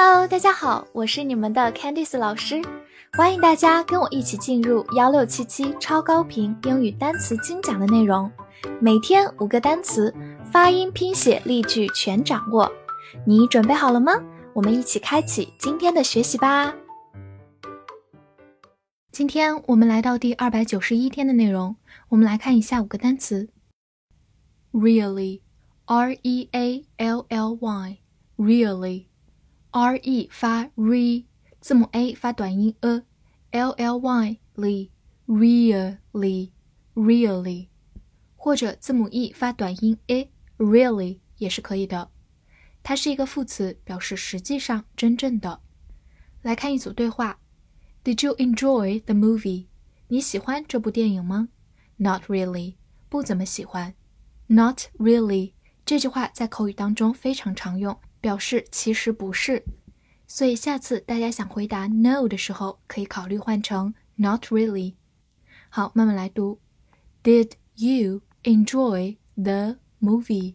Hello，大家好，我是你们的 Candice 老师，欢迎大家跟我一起进入幺六七七超高频英语单词精讲的内容，每天五个单词，发音、拼写、例句全掌握，你准备好了吗？我们一起开启今天的学习吧。今天我们来到第二百九十一天的内容，我们来看一下五个单词：really，r e a l l y，really。R e 发 re，字母 a 发短音 a，l l y l really really，或者字母 e 发短音 a really 也是可以的。它是一个副词，表示实际上、真正的。来看一组对话：Did you enjoy the movie？你喜欢这部电影吗？Not really，不怎么喜欢。Not really 这句话在口语当中非常常用。表示其实不是，所以下次大家想回答 no 的时候，可以考虑换成 not really。好，慢慢来读。Did you enjoy the movie?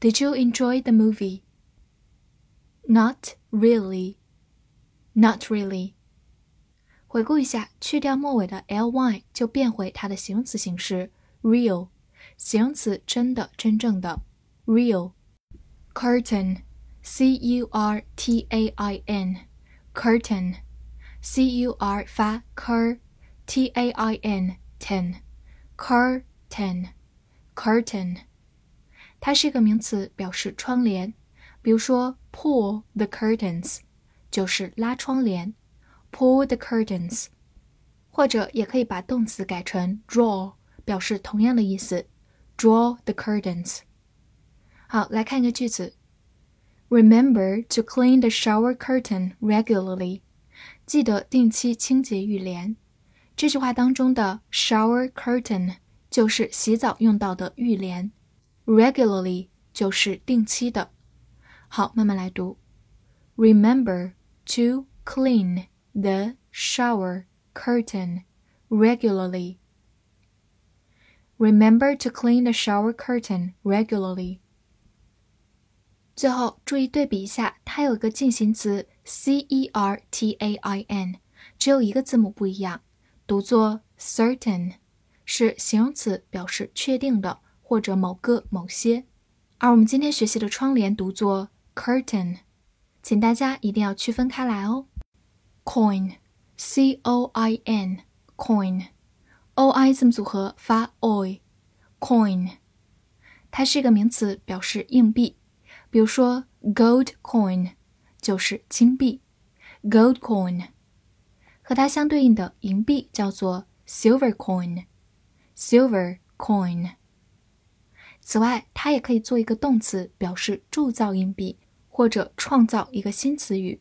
Did you enjoy the movie? Not really. Not really. 回顾一下，去掉末尾的 ly 就变回它的形容词形式 real，形容词真的、真正的 real。curtain, c u r t a i n, curtain, c u r 发 cur, t a i n ten, curtain, curtain，它是一个名词，表示窗帘。比如说，pull the curtains 就是拉窗帘，pull the curtains，或者也可以把动词改成 draw，表示同样的意思，draw the curtains。 好，来看一个句子。Remember to clean the shower curtain regularly。记得定期清洁浴帘。这句话当中的 shower curtain 就是洗澡用到的浴帘，regularly 就是定期的。好，慢慢来读。Remember to clean the shower curtain regularly. Remember to clean the shower curtain regularly. 最后注意对比一下，它有一个进行词 c e r t a i n，只有一个字母不一样，读作 certain，是形容词，表示确定的或者某个某些。而我们今天学习的窗帘读作 curtain，请大家一定要区分开来哦。coin，c o i n，coin，o i 字母组合发 oi，coin，它是一个名词，表示硬币。比如说，gold coin 就是金币，gold coin 和它相对应的银币叫做 silver coin，silver coin。此外，它也可以做一个动词，表示铸造硬币或者创造一个新词语。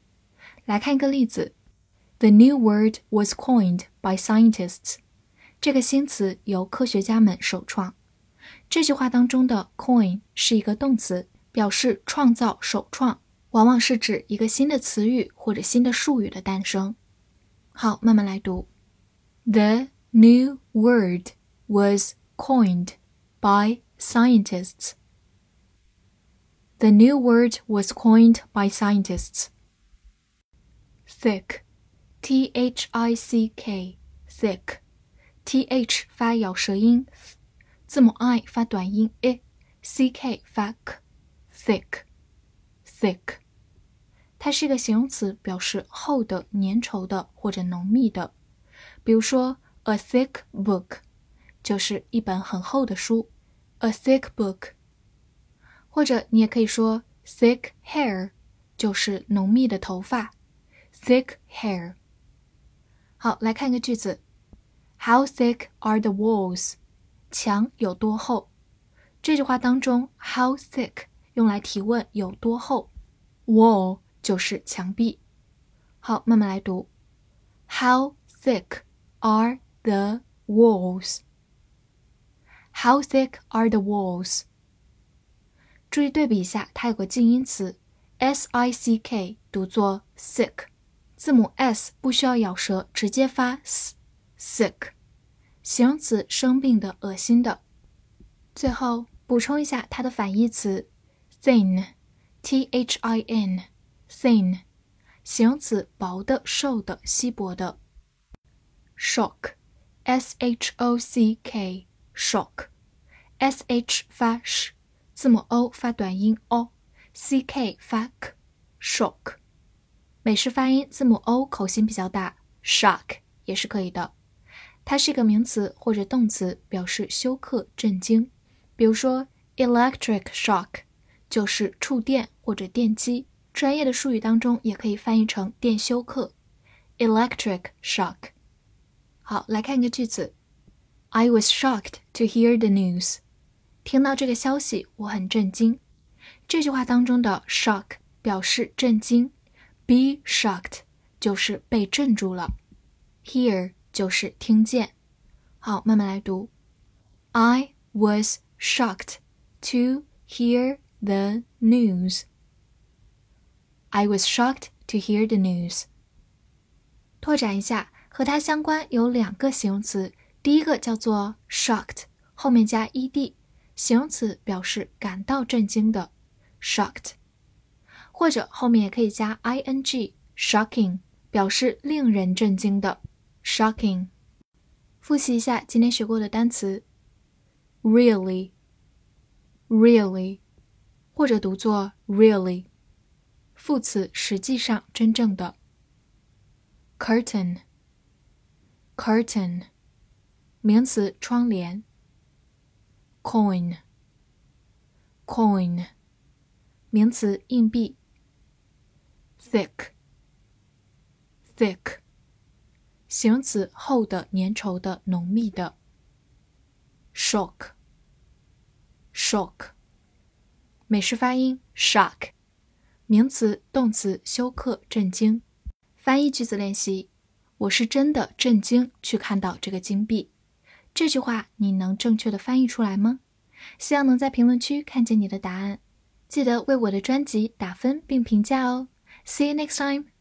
来看一个例子：The new word was coined by scientists。这个新词由科学家们首创。这句话当中的 coin 是一个动词。表示创造、首创，往往是指一个新的词语或者新的术语的诞生。好，慢慢来读。The new word was coined by scientists. The new word was coined by scientists. Thick, T H I C K, thick, T H 发咬舌音，字母 I 发短音 i，C K 发 k。 thick，thick，它是一个形容词，表示厚的、粘稠的或者浓密的。比如说，a thick book 就是一本很厚的书，a thick book。或者你也可以说，thick hair 就是浓密的头发，thick hair。好，来看一个句子：How thick are the walls？墙有多厚？这句话当中，how thick？用来提问有多厚，wall 就是墙壁。好，慢慢来读。How thick are the walls? How thick are the walls? 注意对比一下，它有个近音词 s i c k，读作 sick，字母 s 不需要咬舌，直接发 s，sick，形容词，生病的、恶心的。最后补充一下它的反义词。Thin，t h i n，thin，形容词，薄的、瘦的、稀薄的。shock，s h o c k，shock，s h 发 sh，字母 o 发短音 o，c k 发 k，shock。美式发音字母 o 口型比较大，shock 也是可以的。它是一个名词或者动词，表示休克、震惊。比如说，electric shock 就是触电或者电击，专业的术语当中也可以翻译成电休克。electric shock。好，来看一个句子：I was shocked to hear the news。听到这个消息，我很震惊。这句话当中的 shock 表示震惊，be shocked 就是被震住了，hear 就是听见。好，慢慢来读：I was shocked to hear the news. I was shocked to hear the news. 拓展一下，和它相关有两个形容词，第一个叫做 shocked，后面加 ed，形容词表示感到震惊的 shocked，或者后面也可以加 ing，shocking，表示令人震惊的 shocking。复习一下今天学过的单词，really。 或者读作 really，副词实际上真正的。curtain，curtain，名词窗帘。coin，coin，名词硬币。thick，thick，形容词厚的、粘稠的、浓密的。shock。shock，美式发音 shock，名词、动词休克、震惊。翻译句子练习：我是真的震惊去看到这个金币。这句话你能正确的翻译出来吗？希望能在评论区看见你的答案。记得为我的专辑打分并评价哦。See you next time.